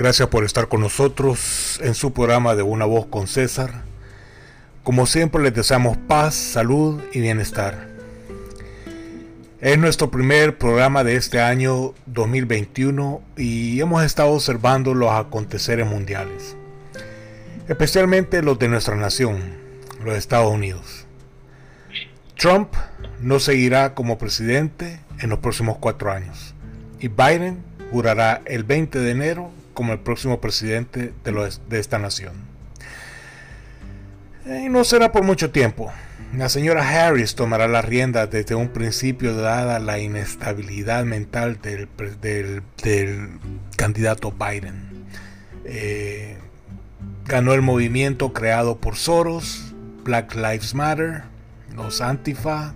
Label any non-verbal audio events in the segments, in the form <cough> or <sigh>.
Gracias por estar con nosotros en su programa de Una Voz con César. Como siempre les deseamos paz, salud y bienestar. Es nuestro primer programa de este año 2021 y hemos estado observando los aconteceres mundiales, especialmente los de nuestra nación, los Estados Unidos. Trump no seguirá como presidente en los próximos cuatro años y Biden jurará el 20 de enero como el próximo presidente de, esta nación. Y no será por mucho tiempo. La señora Harris tomará la rienda desde un principio dada la inestabilidad mental del, candidato Biden. Eh, ganó el movimiento creado por Soros, Black Lives Matter, los Antifa,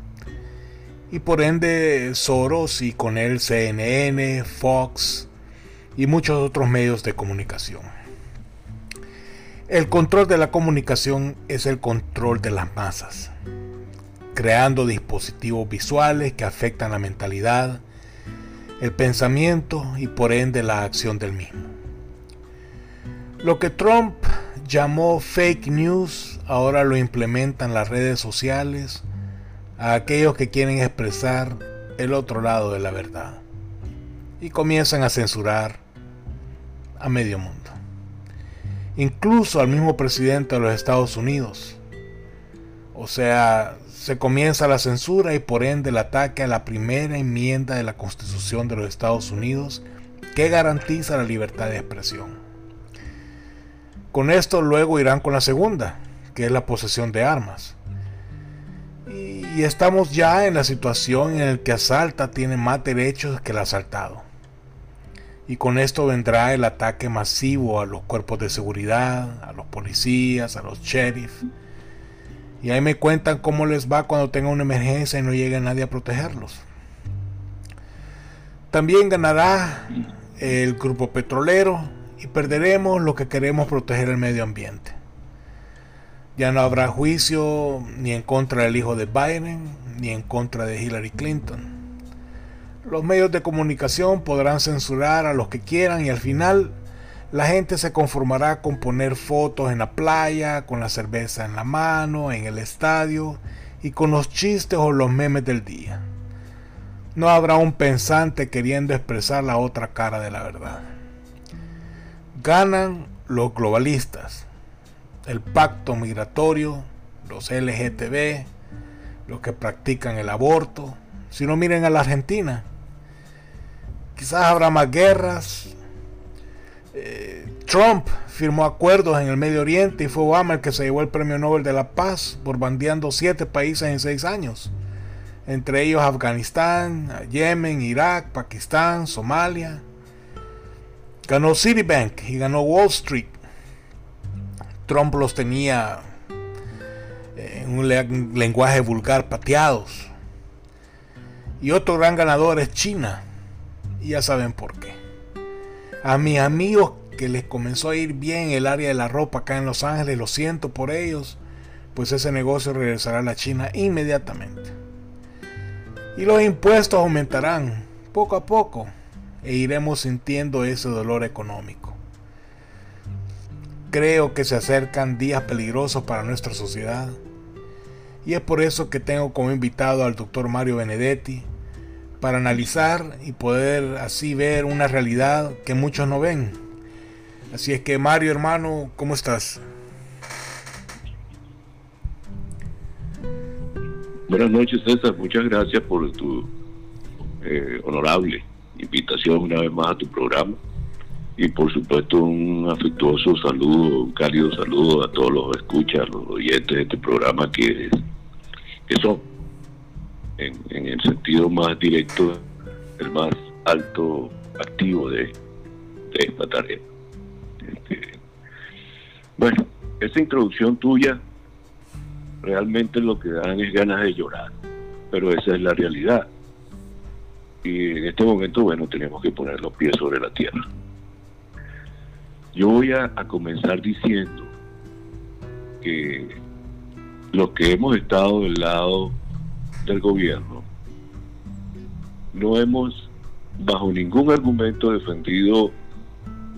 y por ende Soros y con él CNN, Fox y muchos otros medios de comunicación. El control de la comunicación es el control de las masas, creando dispositivos visuales que afectan la mentalidad, el pensamiento y por ende la acción del mismo. Lo que Trump llamó fake news ahora lo implementan las redes sociales, a aquellos que quieren expresar el otro lado de la verdad y comienzan a censurar a medio mundo. Incluso al mismo presidente de los Estados Unidos. O sea, se comienza la censura y por ende el ataque a la primera enmienda de la Constitución de los Estados Unidos que garantiza la libertad de expresión. Con esto luego irán con la segunda, que es la posesión de armas y estamos ya en la situación en la que asalta tiene más derechos que el asaltado. Y con esto vendrá el ataque masivo a los cuerpos de seguridad, a los policías, a los sheriff. Y ahí me cuentan cómo les va cuando tenga una emergencia y no llegue nadie a protegerlos. También ganará el grupo petrolero y perderemos lo que queremos proteger el medio ambiente. Ya no habrá juicio ni en contra del hijo de Biden ni en contra de Hillary Clinton. Los medios de comunicación podrán censurar a los que quieran y al final la gente se conformará con poner fotos en la playa, con la cerveza en la mano, en el estadio y con los chistes o los memes del día. No habrá un pensante queriendo expresar la otra cara de la verdad. Ganan los globalistas, el pacto migratorio, los LGTB, los que practican el aborto. Si no miren a la Argentina, quizás habrá más guerras. Eh, Trump firmó acuerdos en el Medio Oriente y fue Obama el que se llevó el Premio Nobel de la Paz por bandeando siete países en seis años, entre ellos Afganistán, Yemen, Irak, Pakistán, Somalia. Ganó Citibank y ganó Wall Street Trump los tenía en un lenguaje vulgar pateados. Y otro gran ganador es China. Y ya saben por qué. A mis amigos que les comenzó a ir bien el área de la ropa acá en Los Ángeles, lo siento por ellos, pues ese negocio regresará a la China inmediatamente. Y los impuestos aumentarán poco a poco e iremos sintiendo ese dolor económico. Creo que se acercan días peligrosos para nuestra sociedad. Y es por eso que tengo como invitado al doctor Mario Benedetti para analizar y poder así ver una realidad que muchos no ven. Así es que Mario hermano, ¿cómo estás? Buenas noches César, muchas gracias por tu eh, honorable invitación una vez más a tu programa y por supuesto un afectuoso saludo, un cálido saludo a todos los escuchas, los oyentes de este programa que, que son, en, el sentido más directo, el más alto activo de, esta tarea. Este, bueno, esa introducción tuya realmente lo que dan es ganas de llorar, pero esa es la realidad. Y en este momento, bueno, tenemos que poner los pies sobre la tierra. Yo voy a, comenzar diciendo que los que hemos estado del lado del gobierno no hemos bajo ningún argumento defendido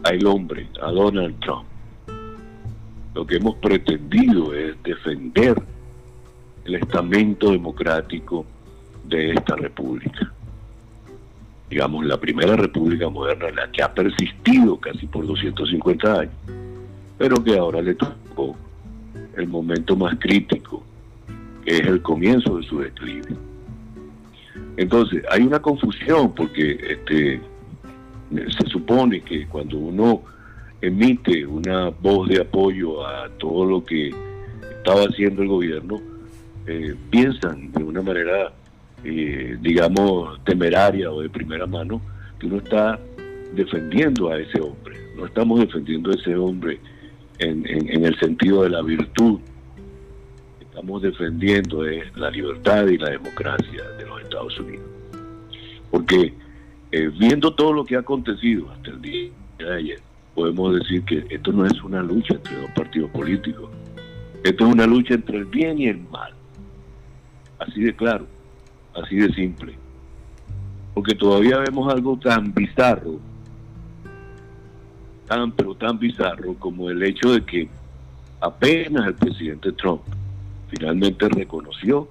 al hombre, a Donald Trump, lo que hemos pretendido es defender el estamento democrático de esta república. Digamos, la primera república moderna, la que ha persistido casi por 250 años, pero que ahora le tocó el momento más crítico, es el comienzo de su declive. Entonces, hay una confusión porque este, se supone que cuando uno emite una voz de apoyo a todo lo que estaba haciendo el gobierno, eh, piensan de una manera, eh, digamos, temeraria o de primera mano, que uno está defendiendo a ese hombre. No estamos defendiendo a ese hombre en, en el sentido de la virtud. Estamos defendiendo la libertad y la democracia de los Estados Unidos. Porque eh, viendo todo lo que ha acontecido hasta el día de ayer, podemos decir que esto no es una lucha entre dos partidos políticos. Esto es una lucha entre el bien y el mal. Así de claro, así de simple. Porque todavía vemos algo tan bizarro, tan pero tan bizarro como el hecho de que apenas el presidente Trump finalmente reconoció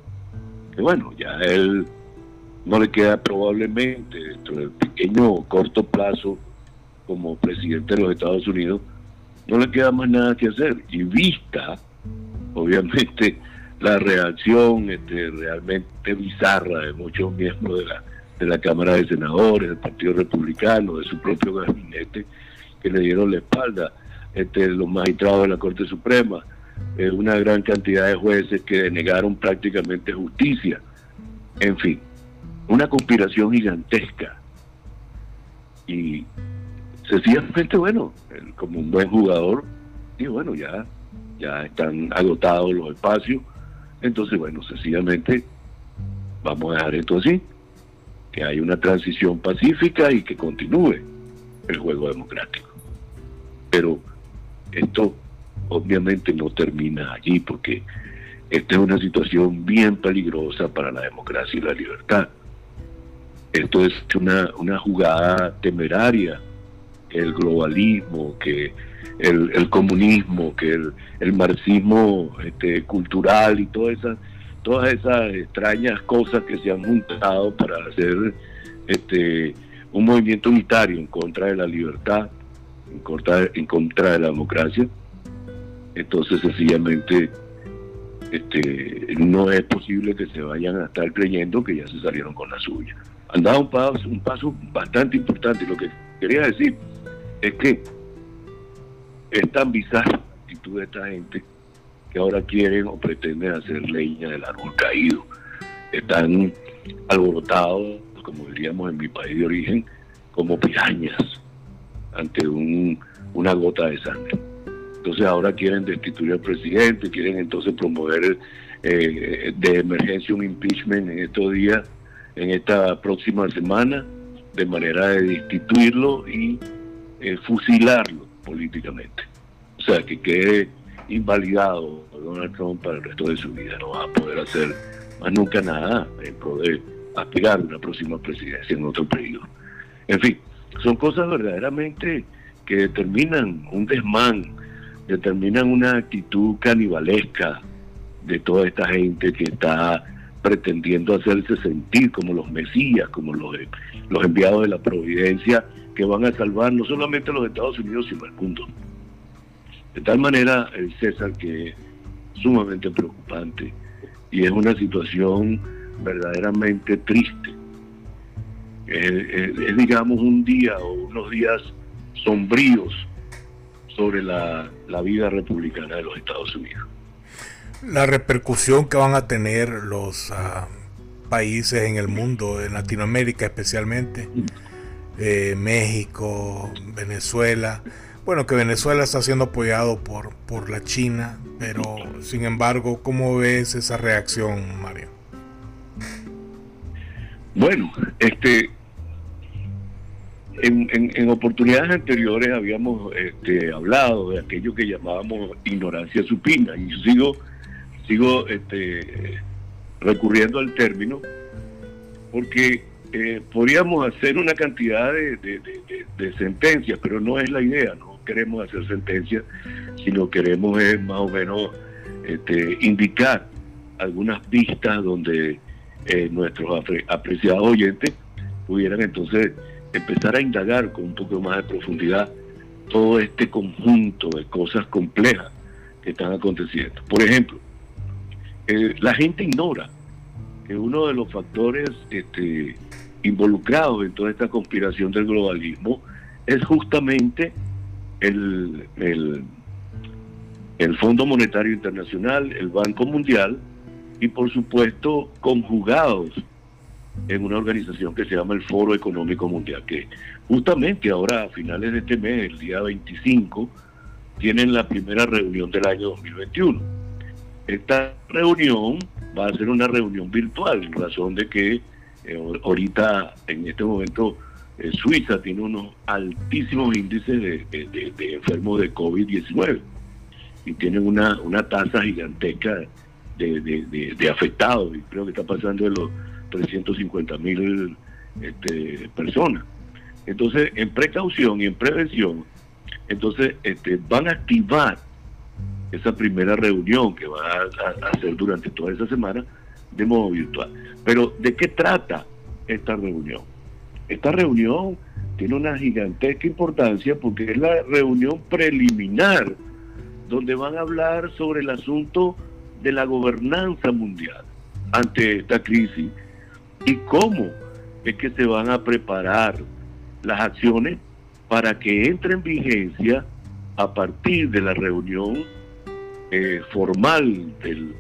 que bueno, ya él no le queda probablemente dentro del pequeño o corto plazo como presidente de los Estados Unidos, no le queda más nada que hacer. Y vista, obviamente, la reacción este, realmente bizarra de muchos miembros de la, de la Cámara de Senadores, del Partido Republicano, de su propio gabinete, que le dieron la espalda, este, los magistrados de la Corte Suprema, eh, una gran cantidad de jueces que denegaron prácticamente justicia. En fin, una conspiración gigantesca. Y sencillamente, bueno, como un buen jugador, y bueno, ya, ya están agotados los espacios. Entonces, bueno, sencillamente vamos a dejar esto así, que hay una transición pacífica y que continúe el juego democrático. Pero esto obviamente no termina allí porque esta es una situación bien peligrosa para la democracia y la libertad. Esto es una, una jugada temeraria, el globalismo, que el, comunismo, que el, marxismo este, cultural y todas esas, todas esas extrañas cosas que se han juntado para hacer este, un movimiento unitario en contra de la libertad, en contra, en contra de la democracia. Entonces sencillamente este, no es posible que se vayan a estar creyendo que ya se salieron con la suya han dado un paso, un paso bastante importante. Lo que quería decir es que es tan bizarra la actitud de esta gente que ahora quieren o pretenden hacer leña del árbol caído. Están alborotados, como diríamos en mi país de origen, como pirañas ante un, una gota de sangre. Entonces ahora quieren destituir al presidente, quieren entonces promover eh, de emergencia un impeachment en estos días en esta próxima semana de manera de destituirlo y eh, fusilarlo políticamente. O sea, que quede invalidado Donald Trump para el resto de su vida. No va a poder hacer más nunca nada en poder aspirar a una próxima presidencia en otro periodo. En fin, son cosas verdaderamente que determinan un desmán, determinan una actitud canibalesca de toda esta gente que está pretendiendo hacerse sentir como los mesías, como los, los enviados de la providencia que van a salvar no solamente los Estados Unidos, sino al mundo. De tal manera, el César, que es sumamente preocupante y es una situación verdaderamente triste. Es, digamos, un día o unos días sombríos sobre la vida republicana de los Estados Unidos la repercusión que van a tener los ah, países en el mundo, en Latinoamérica especialmente, eh, México, Venezuela. Bueno, que Venezuela está siendo apoyado por, por la China, pero sin embargo, ¿cómo ves esa reacción, Mario? Bueno, este, en, en, oportunidades anteriores habíamos este, hablado de aquello que llamábamos ignorancia supina, y yo sigo sigo este, recurriendo al término porque eh, podríamos hacer una cantidad de, sentencias, pero no es la idea, no queremos hacer sentencias, sino queremos es más o menos este, indicar algunas pistas donde eh, nuestros apreciados oyentes pudieran entonces empezar a indagar con un poco más de profundidad todo este conjunto de cosas complejas que están aconteciendo. Por ejemplo, eh, la gente ignora que uno de los factores este, involucrados en toda esta conspiración del globalismo es justamente el, el, el Fondo Monetario Internacional, el Banco Mundial y por supuesto conjugados en una organización que se llama el Foro Económico Mundial, que justamente ahora a finales de este mes, el día 25, tienen la primera reunión del año 2021. Esta reunión va a ser una reunión virtual, en razón de que eh, ahorita, en este momento, eh, Suiza tiene unos altísimos índices de, enfermos de COVID-19 y tienen una, una tasa gigantesca de, afectados, creo que está pasando de los 350 mil este, personas. Entonces, en precaución y en prevención, entonces este, van a activar esa primera reunión que va a, hacer durante toda esa semana de modo virtual. Pero, ¿de qué trata esta reunión? Esta reunión tiene una gigantesca importancia porque es la reunión preliminar donde van a hablar sobre el asunto de la gobernanza mundial ante esta crisis y cómo es que se van a preparar las acciones para que entre en vigencia a partir de la reunión eh, formal del,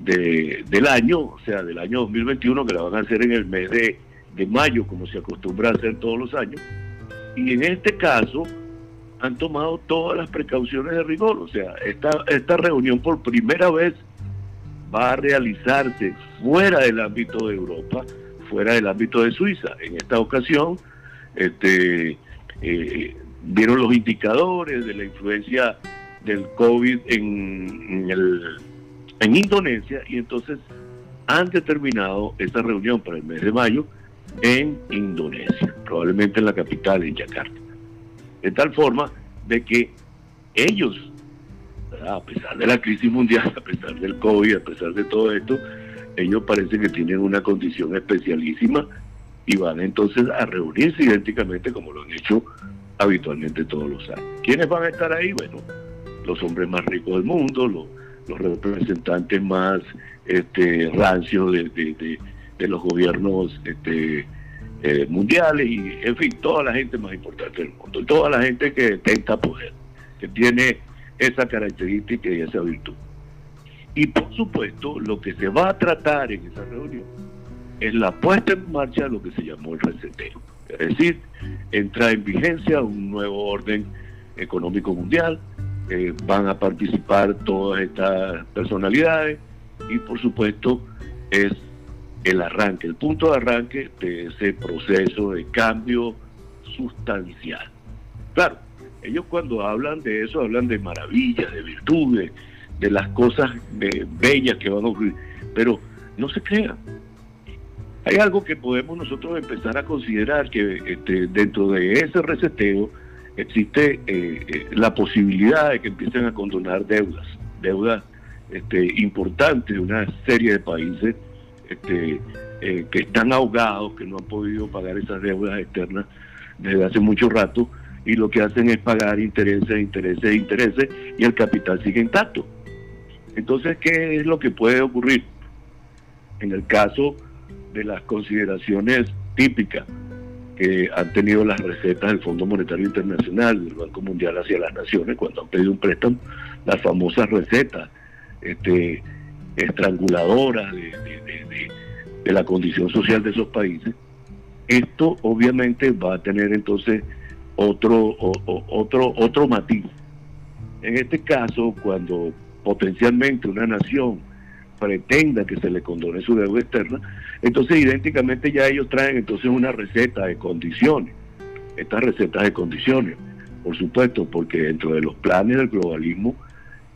del, año, o sea, del año 2021, que la van a hacer en el mes de, de mayo, como se acostumbra a hacer todos los años. Y en este caso han tomado todas las precauciones de rigor, o sea, esta, esta reunión por primera vez va a realizarse fuera del ámbito de Europa, fuera del ámbito de Suiza. En esta ocasión, este, eh, vieron los indicadores de la influencia del COVID en, en, Indonesia y entonces han determinado esta reunión para el mes de mayo en Indonesia, probablemente en la capital, en Yakarta. De tal forma de que ellos a pesar de la crisis mundial, a pesar del COVID, a pesar de todo esto, ellos parecen que tienen una condición especialísima y van entonces a reunirse idénticamente como lo han hecho habitualmente todos los años. ¿Quiénes van a estar ahí? Bueno, los hombres más ricos del mundo, los, representantes más este, rancios de, los gobiernos este, eh, mundiales y, en fin, toda la gente más importante del mundo, toda la gente que tenta poder, que tiene esa característica y esa virtud. Y por supuesto, lo que se va a tratar en esa reunión es la puesta en marcha de lo que se llamó el reseteo. Es decir, entra en vigencia un nuevo orden económico mundial, eh, van a participar todas estas personalidades y por supuesto es el arranque, el punto de arranque de ese proceso de cambio sustancial. Claro, ellos cuando hablan de eso hablan de maravillas, de virtudes, de las cosas bellas que van a ocurrir, pero no se crean. Hay algo que podemos nosotros empezar a considerar que este, dentro de ese reseteo existe eh, eh, la posibilidad de que empiecen a condonar deudas, deudas este, importantes de una serie de países este, eh, que están ahogados, que no han podido pagar esas deudas externas desde hace mucho rato y lo que hacen es pagar intereses, intereses, intereses y el capital sigue intacto. Entonces, ¿qué es lo que puede ocurrir? En el caso de las consideraciones típicas que han tenido las recetas del Fondo Monetario Internacional, del Banco Mundial hacia las naciones, cuando han pedido un préstamo, las famosas recetas este, estranguladoras de, de la condición social de esos países, esto obviamente va a tener entonces otro, otro, otro matiz. En este caso, cuando potencialmente una nación pretenda que se le condone su deuda externa, entonces idénticamente ya ellos traen entonces una receta de condiciones. Estas recetas de condiciones, por supuesto, porque dentro de los planes del globalismo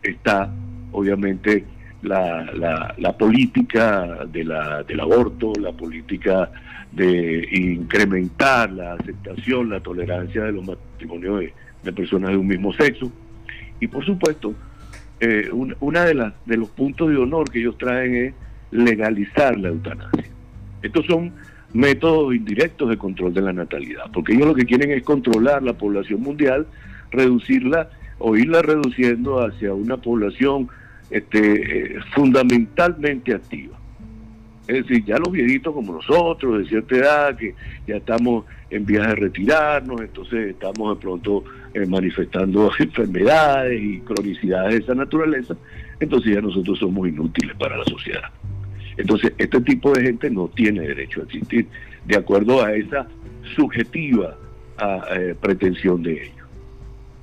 está obviamente la, la, política de la, del aborto, la política de incrementar la aceptación, la tolerancia de los matrimonios de, personas de un mismo sexo. Y por supuesto, eh, una de, de los puntos de honor que ellos traen es legalizar la eutanasia. Estos son métodos indirectos de control de la natalidad, porque ellos lo que quieren es controlar la población mundial, reducirla o irla reduciendo hacia una población este, eh, fundamentalmente activa. Es decir, ya los viejitos como nosotros, de cierta edad, que ya estamos en vías de retirarnos, entonces estamos de pronto eh, manifestando <laughs> enfermedades y cronicidades de esa naturaleza, entonces ya nosotros somos inútiles para la sociedad. Entonces, este tipo de gente no tiene derecho a existir, de acuerdo a esa subjetiva eh, pretensión de ellos.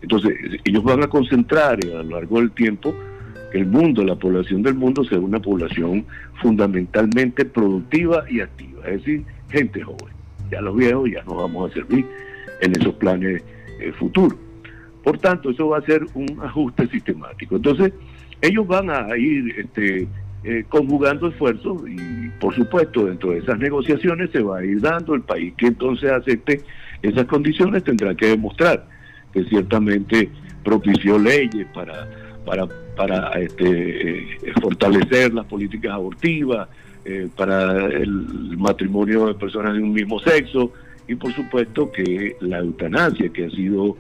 Entonces, ellos van a concentrar a lo largo del tiempo el mundo, la población del mundo sea una población fundamentalmente productiva y activa, es decir, gente joven. Ya los viejos ya no vamos a servir en esos planes eh, futuros. Por tanto, eso va a ser un ajuste sistemático. Entonces, ellos van a ir este, eh, conjugando esfuerzos y, por supuesto, dentro de esas negociaciones se va a ir dando. El país que entonces acepte esas condiciones tendrá que demostrar que ciertamente propició leyes para para, para este, fortalecer las políticas abortivas, eh, para el matrimonio de personas de un mismo sexo y por supuesto que la eutanasia, que ha sido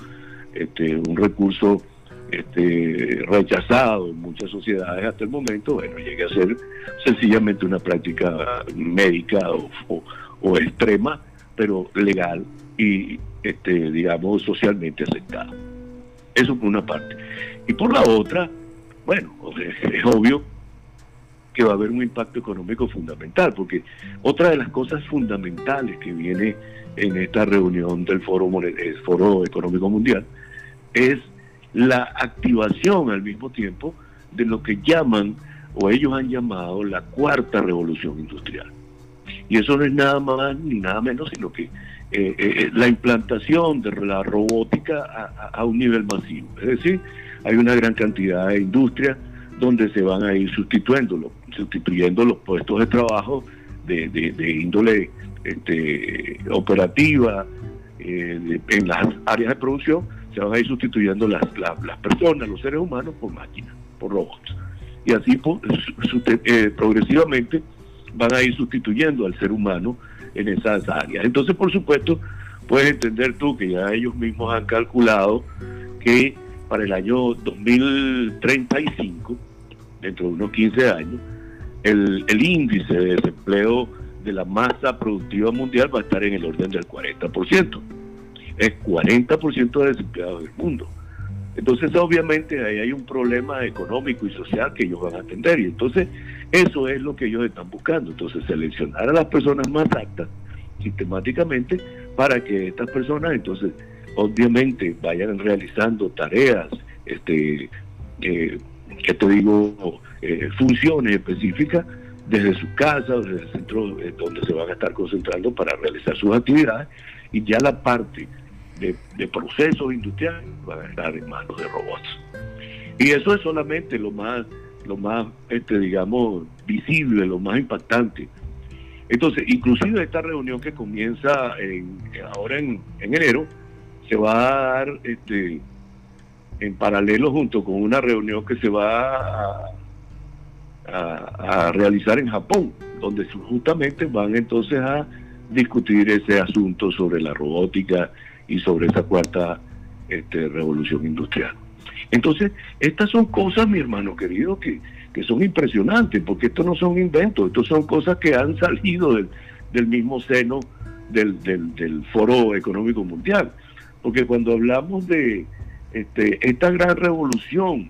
este, un recurso este, rechazado en muchas sociedades hasta el momento, bueno, llegue a ser sencillamente una práctica médica o, o extrema, pero legal y, este, digamos, socialmente aceptada. Eso por una parte. Y por la otra, bueno, es, obvio que va a haber un impacto económico fundamental, porque otra de las cosas fundamentales que viene en esta reunión del Foro, el Foro Económico Mundial es la activación al mismo tiempo de lo que llaman, o ellos han llamado, la cuarta revolución industrial. Y eso no es nada más ni nada menos sino que eh, eh, la implantación de la robótica a, un nivel masivo. Es decir, hay una gran cantidad de industrias donde se van a ir sustituyendo, sustituyendo los puestos de trabajo de, índole este, operativa eh, en las áreas de producción, se van a ir sustituyendo las, las, personas, los seres humanos, por máquinas, por robots. Y así progresivamente van a ir sustituyendo al ser humano en esas áreas. Entonces, por supuesto, puedes entender tú que ya ellos mismos han calculado que para el año 2035, dentro de unos 15 años, el, índice de desempleo de la masa productiva mundial va a estar en el orden del 40%. Es 40% de desempleados del mundo. Entonces, obviamente, ahí hay un problema económico y social que ellos van a atender. Y entonces, eso es lo que ellos están buscando. Entonces, seleccionar a las personas más aptas sistemáticamente para que estas personas, entonces, obviamente, vayan realizando tareas, este, eh, que te digo, eh, funciones específicas desde su casa, desde el centro eh, donde se van a estar concentrando para realizar sus actividades. Y ya la parte de, procesos industriales van a estar en manos de robots. Y eso es solamente lo más, lo más, este, digamos, visible, lo más impactante. Entonces, inclusive esta reunión que comienza en, ahora en, enero, se va a dar este, en paralelo junto con una reunión que se va a, realizar en Japón, donde justamente van entonces a discutir ese asunto sobre la robótica y sobre esa cuarta este, revolución industrial. Entonces, estas son cosas, mi hermano querido, que, que son impresionantes, porque estos no son inventos, estos son cosas que han <laughs> salido del, del mismo seno del, del, Foro Económico Mundial. Porque cuando hablamos de este, esta gran revolución,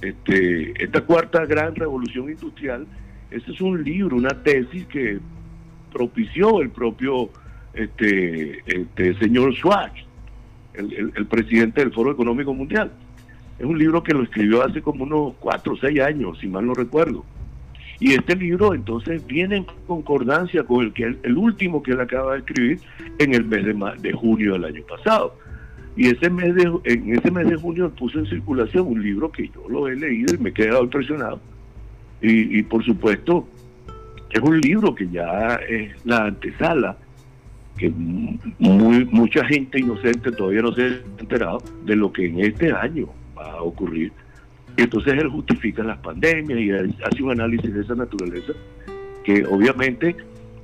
este, esta cuarta gran revolución industrial, ese es un libro, una tesis que propició el propio este, este señor Schwartz, el, presidente del Foro Económico Mundial. Es un libro que lo escribió hace como unos cuatro o seis años, si mal no recuerdo. Y este libro entonces viene en concordancia con el, que, el último que él acaba de escribir en el mes de, de junio del año pasado. Y ese mes de, en ese mes de junio puso en circulación un libro que yo lo he leído y me he quedado impresionado, Y, por supuesto, es un libro que ya es la antesala, que muy, mucha gente inocente todavía no se ha enterado de lo que en este año va a ocurrir. Entonces él justifica las pandemias y hace un análisis de esa naturaleza que obviamente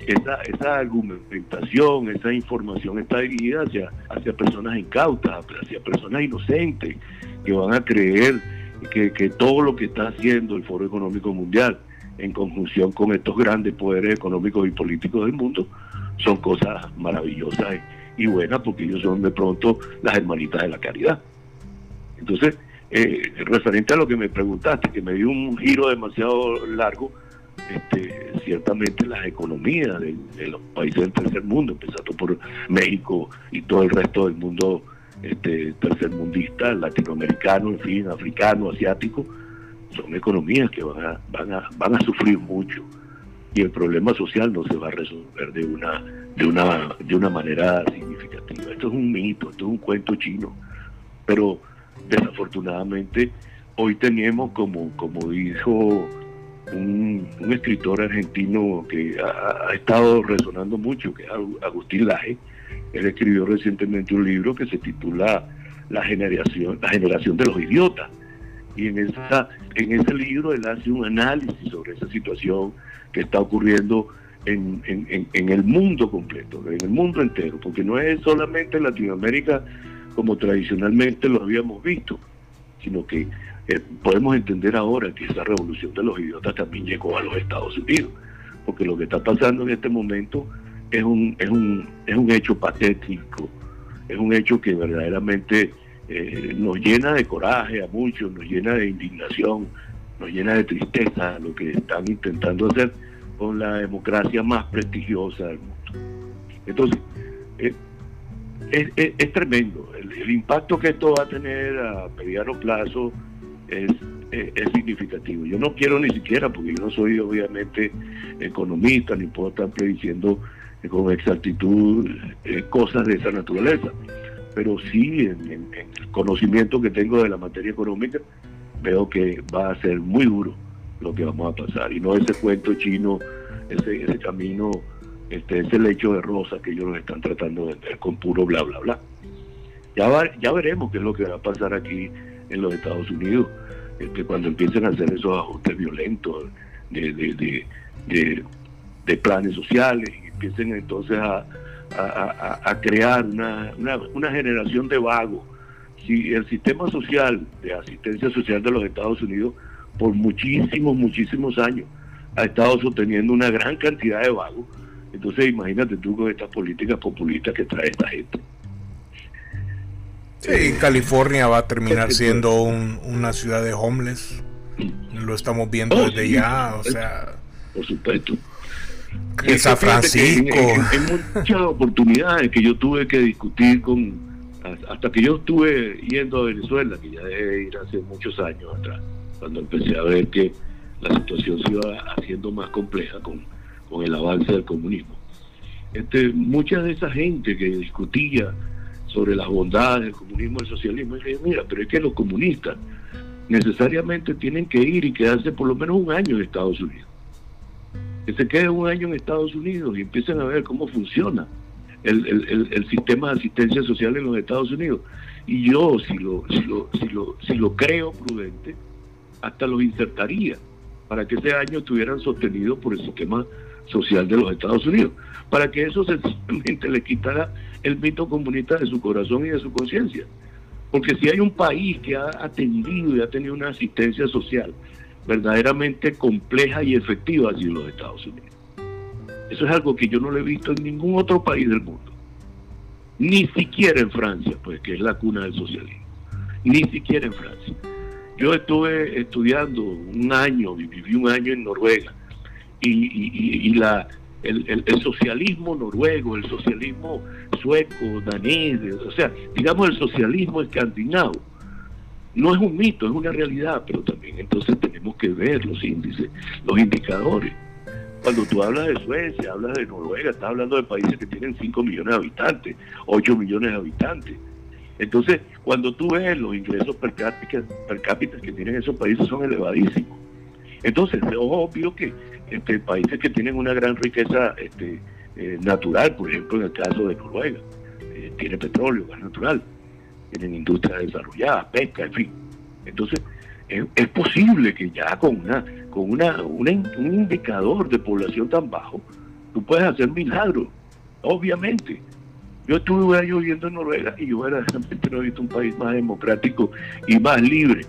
esa, esa argumentación, esa información está dirigida hacia, hacia personas incautas, hacia personas inocentes, que van a creer que, que todo lo que está haciendo el Foro Económico Mundial en conjunción con estos grandes poderes económicos y políticos del mundo son cosas maravillosas y, buenas porque ellos son de pronto las hermanitas de la caridad. Entonces, eh, referente a lo que me preguntaste, que me dio un giro demasiado largo, este, ciertamente las economías de, los países del tercer mundo, empezando por México y todo el resto del mundo este, tercermundista, latinoamericano, en fin, africano, asiático, son economías que van a, van a, van a sufrir mucho y el problema social no se va a resolver de una, de una, de una manera significativa. Esto es un mito, esto es un cuento chino, pero desafortunadamente hoy tenemos como, como dijo un, escritor argentino que ha, estado resonando mucho, que es Agustín Laje. Él escribió recientemente un libro que se titula La generación, la generación de los idiotas. Y en, esa, en ese libro él hace un análisis sobre esa situación que está ocurriendo en, en, en, el mundo completo, en el mundo entero, porque no es solamente Latinoamérica como tradicionalmente lo habíamos visto, sino que eh, podemos entender ahora que esa revolución de los idiotas también llegó a los Estados Unidos, porque lo que está pasando en este momento es un, es un, es un hecho patético, es un hecho que verdaderamente eh, nos llena de coraje a muchos, nos llena de indignación, nos llena de tristeza lo que están intentando hacer con la democracia más prestigiosa del mundo. Entonces, eh, es, tremendo. el, impacto que esto va a tener a mediano plazo es, significativo. Yo no quiero ni siquiera, porque yo no soy obviamente economista, ni puedo estar prediciendo con exactitud eh, cosas de esa naturaleza, pero sí en, el conocimiento que tengo de la materia económica, veo que va a ser muy duro lo que vamos a pasar, y no ese cuento chino, ese, ese camino, este, ese lecho de rosa que ellos nos están tratando de vender con puro bla, bla, bla. Ya, ya veremos qué es lo que va a pasar aquí en los Estados Unidos este, cuando empiecen a hacer esos ajustes violentos de, de, planes sociales y empiecen entonces a, a, crear una, una, generación de vagos. Si el sistema social de asistencia social de los Estados Unidos por muchísimos, muchísimos años ha estado sosteniendo una gran cantidad de vagos, entonces imagínate tú con estas políticas populistas que trae esta gente. Sí, California va a terminar siendo una ciudad de homeless. Lo estamos viendo oh, desde ya, o sea. Por supuesto. En San Francisco. Hay muchas <laughs> oportunidades que yo tuve que discutir con. Hasta que yo estuve yendo a Venezuela, que ya debe ir hace muchos años atrás, cuando empecé a ver que la situación se iba haciendo más compleja con, con el avance del comunismo. Este, mucha de esa gente que discutía sobre las bondades del comunismo y el socialismo. Dije, mira, pero es que los comunistas necesariamente tienen que ir y quedarse por lo menos un año en Estados Unidos. Que se queden un año en Estados Unidos y empiecen a ver cómo funciona el, sistema de asistencia social en los Estados Unidos. Y yo, si lo, si lo, si lo, si lo creo prudente, hasta los insertaría para que ese año estuvieran sostenidos por el sistema social de los Estados Unidos, para que eso <laughs> sencillamente le quitara el mito comunista de su corazón y de su conciencia. Porque si hay un país que ha atendido y ha tenido una asistencia social verdaderamente compleja y efectiva, ha sido los Estados Unidos. Eso es algo que yo no lo he visto en ningún otro país del mundo. Ni siquiera en Francia, pues que es la cuna del socialismo. Ni siquiera en Francia. Yo estuve estudiando un año, viví un año en Noruega, y, y la, el, socialismo noruego, el socialismo sueco, danés, o sea, digamos el socialismo escandinavo. No es un mito, es una realidad, pero también entonces tenemos que ver los índices, los indicadores. Cuando tú hablas de Suecia, hablas de Noruega, estás hablando de países que tienen 5 millones de habitantes, 8 millones de habitantes. Entonces, cuando tú ves los ingresos per cápita, per cápita que tienen esos países son elevadísimos. Entonces, es obvio que este, países que tienen una gran riqueza este, eh, natural, por ejemplo, en el caso de Noruega, eh, tiene petróleo, gas natural, tienen industria desarrollada, pesca, en fin. Entonces, es, posible que ya con una con una, un indicador de población tan bajo, tú puedes hacer milagros, obviamente. Yo estuve años viviendo en Noruega y yo verdaderamente no he visto un país más democrático y más libre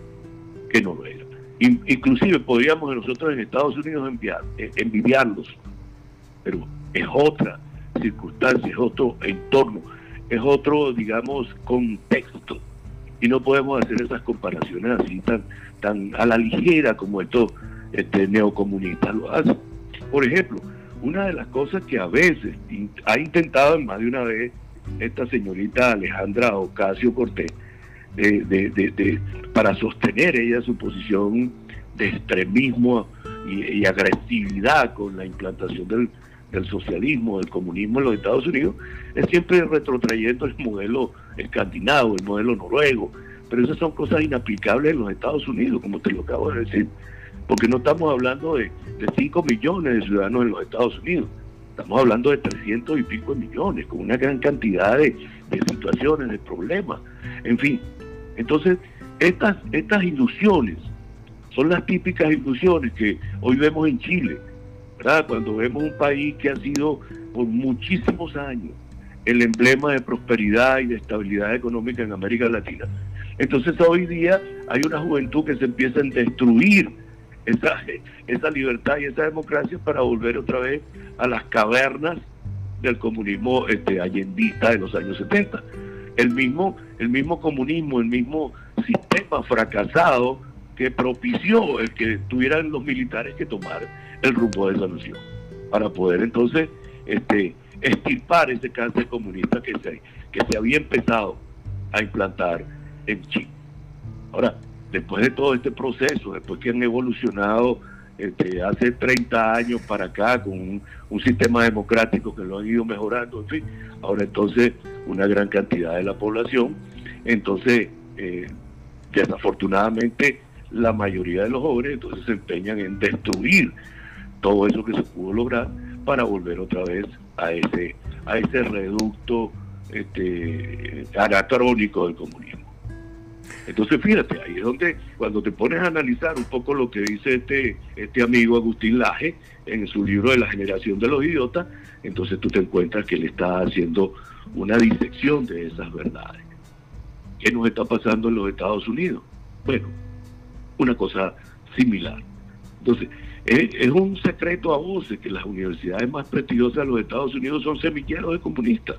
que Noruega. Inclusive podríamos nosotros en Estados Unidos enviar, eh, envidiarlos, pero es otra circunstancia, es otro entorno, es otro, digamos, contexto. Y no podemos hacer esas comparaciones así tan, tan a la ligera como estos este, neocomunistas lo hacen. Por ejemplo, una de las cosas que a veces ha intentado más de una vez esta señorita Alejandra Ocasio Cortés de, para sostener ella su posición de extremismo y, agresividad con la implantación del, del, socialismo, del comunismo en los Estados Unidos, es siempre retrotrayendo el modelo escandinavo, el modelo noruego, pero esas son cosas inaplicables en los Estados Unidos, como te lo acabo de decir, porque no estamos hablando de, de 5 millones de ciudadanos en los Estados Unidos, estamos hablando de 300 y pico millones, con una gran cantidad de situaciones, de problemas, en fin. Entonces, estas, estas ilusiones son las típicas ilusiones que hoy vemos en Chile, ¿verdad? Cuando vemos un país que ha sido por muchísimos años el emblema de prosperidad y de estabilidad económica en América Latina. Entonces hoy día hay una juventud que se empieza a destruir esa, esa libertad y esa democracia para volver otra vez a las cavernas del comunismo este, allendista de los años 70. El mismo, el mismo comunismo, el mismo sistema fracasado que propició el que tuvieran los militares que tomar el rumbo de esa nación para poder entonces este, estirpar ese cáncer comunista que se, que se había empezado a implantar en Chile. Ahora, después de todo este proceso, después que han evolucionado este, hace 30 años para acá con un, sistema democrático que lo han ido mejorando, en fin, ahora entonces una gran cantidad de la población, entonces eh, desafortunadamente la mayoría de los jóvenes entonces se empeñan en destruir todo eso que se pudo lograr para volver otra vez a ese a ese reducto este, anacrónico del comunismo. Entonces, fíjate, ahí es donde cuando te pones a analizar un poco lo que dice este, este amigo Agustín Laje en su libro de la generación de los idiotas, entonces tú te encuentras que él está haciendo una disección de esas verdades. ¿Qué nos está pasando en los Estados Unidos? Bueno, una cosa similar. Entonces, es, un secreto a voces que las universidades más prestigiosas de los Estados Unidos son semilleros de comunistas.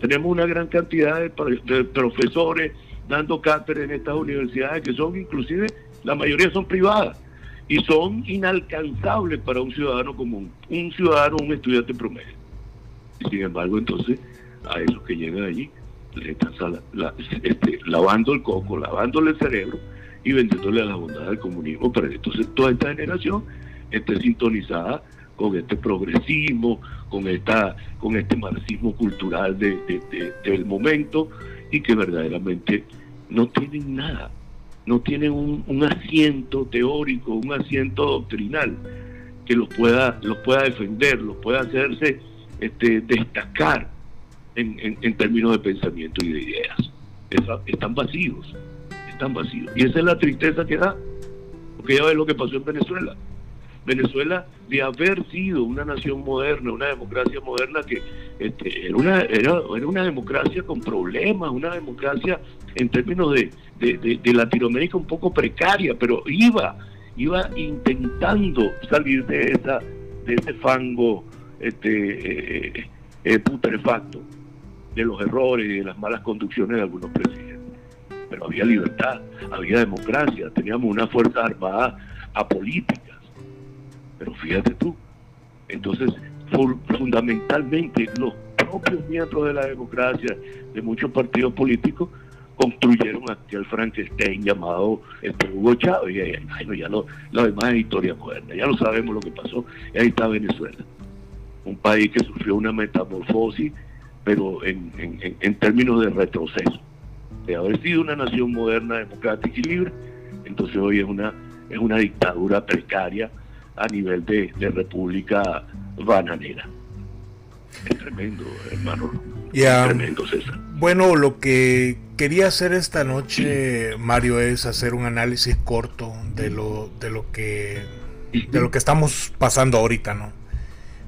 Tenemos una gran cantidad de, de profesores dando cátedra en estas universidades que son inclusive, la mayoría son privadas y son inalcanzables para un ciudadano común, un ciudadano, un estudiante promedio. Sin embargo, entonces, a esos que llegan allí, le están este, lavando el coco, lavándole el cerebro y vendiéndole a la bondad del comunismo que entonces toda esta generación esté sintonizada con este progresismo, con esta, con este marxismo cultural del momento y que verdaderamente no tienen nada, no tienen un, asiento teórico, un asiento doctrinal que los pueda, los pueda defender, los pueda hacerse este, destacar en, términos de pensamiento y de ideas. están vacíos, están vacíos. Y esa es la tristeza que da, porque ya ves lo que pasó en Venezuela. Venezuela, de haber sido una nación moderna, una democracia moderna que este, era, una, democracia con problemas, una democracia en términos de, Latinoamérica un poco precaria, pero iba, iba intentando salir de esa, de ese fango este, eh, eh, putrefacto, de los errores y de las malas conducciones de algunos presidentes. Pero había libertad, había democracia, teníamos una fuerza armada apolítica pero fíjate tú, entonces fundamentalmente los propios miembros de la democracia de muchos partidos políticos construyeron aquel Frankenstein llamado este, Hugo Chávez. Y bueno, ya lo, lo demás es historia moderna, ya lo sabemos lo que pasó. Y ahí está Venezuela, un país que sufrió una metamorfosis, pero en, en, en términos de retroceso. De haber sido una nación moderna, democrática y libre, entonces hoy es una es una dictadura precaria a nivel de, república bananera. Es tremendo, hermano. Es tremendo, César. Bueno, lo que quería hacer esta noche, Mario, es hacer un análisis corto de lo, de lo que de lo que estamos pasando ahorita, ¿no?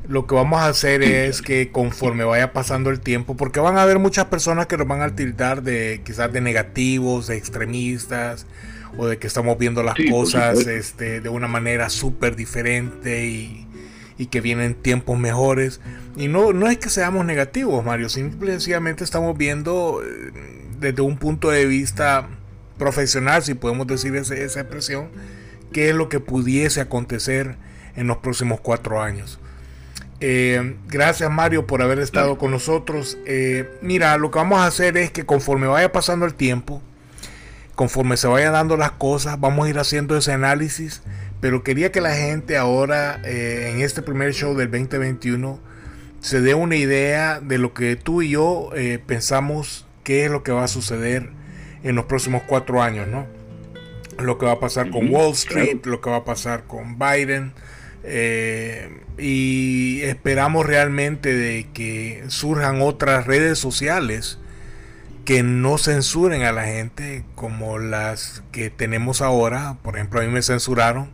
Lo que vamos a hacer es que conforme vaya pasando el tiempo, porque van a haber muchas personas que nos van a tildar de quizás de negativos, de extremistas, o de que estamos viendo las cosas este, de una manera súper diferente y, y, que vienen tiempos mejores. Y no, no es que seamos negativos, Mario, simplemente estamos viendo eh, desde un punto de vista profesional, si podemos decir esa expresión, qué es lo que pudiese acontecer en los próximos cuatro años. Eh, gracias Mario por haber estado con nosotros. Eh, mira, lo que vamos a hacer es que conforme vaya pasando el tiempo, conforme se vayan dando las cosas, vamos a ir haciendo ese análisis. Pero quería que la gente ahora, eh, en este primer show del 2021, se dé una idea de lo que tú y yo pensamos que es lo que va a suceder en los próximos cuatro años, ¿no? lo que va a pasar con Wall Street, lo que va a pasar con Biden. Eh, y esperamos realmente de que surjan otras redes sociales que no censuren a la gente como las que tenemos ahora. Por ejemplo, a mí me censuraron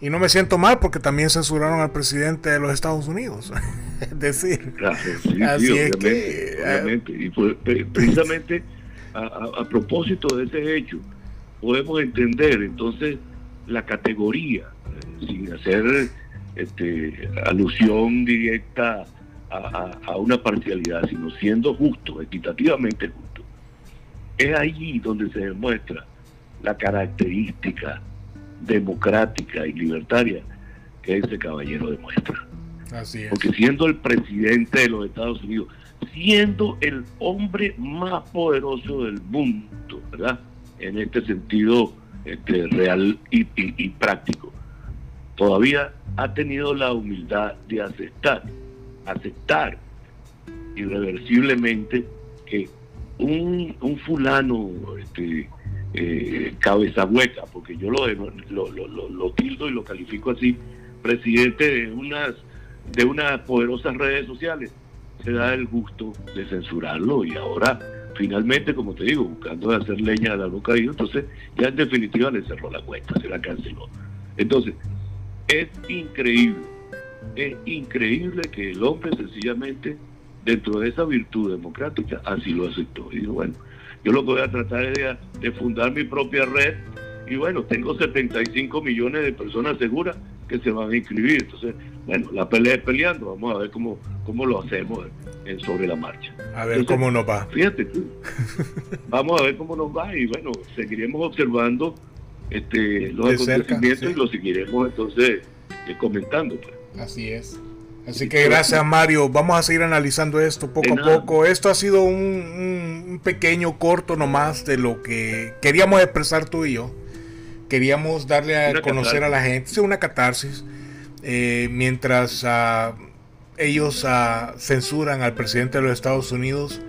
y no me siento mal porque también censuraron al presidente de los Estados Unidos. <laughs> es decir, así es que, obviamente. Y <laughs> precisamente a propósito de ese hecho, podemos entender entonces la categoría, eh, sin hacer este, alusión directa a, una parcialidad, sino siendo justo, equitativamente justo. Es allí donde se demuestra la característica democrática y libertaria que ese caballero demuestra. Así es. Porque siendo el presidente de los Estados Unidos, siendo el hombre más poderoso del mundo, ¿verdad? en este sentido este, real y, práctico. Todavía ha tenido la humildad de aceptar, aceptar irreversiblemente que un, un fulano este, eh, cabeza hueca, porque yo lo, lo, lo, tildo y lo califico así, presidente de unas, de unas poderosas redes sociales, se da el gusto de censurarlo y ahora finalmente, como te digo, buscando hacer leña de la boca entonces ya en definitiva le cerró la cuenta, se la canceló. Entonces, es increíble, es increíble que el hombre sencillamente, dentro de esa virtud democrática, así lo aceptó. Y dijo, bueno, yo lo que voy a tratar es de, de fundar mi propia red y bueno, tengo 75 millones de personas seguras que se van a inscribir. Entonces, bueno, la pelea es peleando, vamos a ver cómo, cómo lo hacemos en, sobre la marcha. A ver cómo nos va. Fíjate tú, vamos a ver cómo nos va y bueno, seguiremos observando este, los acontecimientos y lo seguiremos entonces eh, comentando. Pues. Así es. Así que gracias Mario, vamos a seguir analizando esto poco a poco. Esto ha sido un, un, pequeño corto nomás de lo que queríamos expresar tú y yo. Queríamos darle a conocer a la gente, una catarsis eh, mientras ah, ellos ah, censuran al presidente de los Estados Unidos,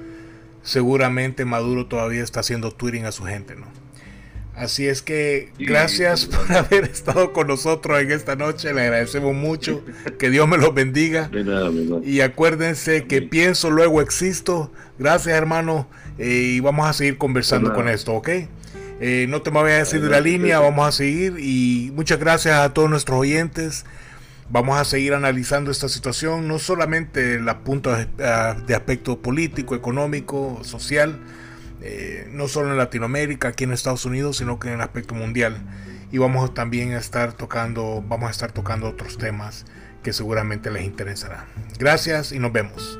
seguramente Maduro todavía está haciendo tweeting a su gente, ¿no? Así es que gracias <laughs> por haber estado con nosotros en esta noche, le agradecemos mucho, que Dios me los bendiga. Y acuérdense que pienso, luego existo. Gracias hermano, eh, y vamos a seguir conversando con esto, ¿ok? Eh, no te me voy a decir de la línea, vamos a seguir. Y muchas gracias a todos nuestros oyentes. Vamos a seguir analizando esta situación, no solamente la punta de aspecto político, económico, social, eh, no solo en Latinoamérica, aquí en Estados Unidos, sino que en el aspecto mundial. Y vamos también a estar tocando, vamos a estar tocando otros temas que seguramente les interesarán. Gracias y nos vemos.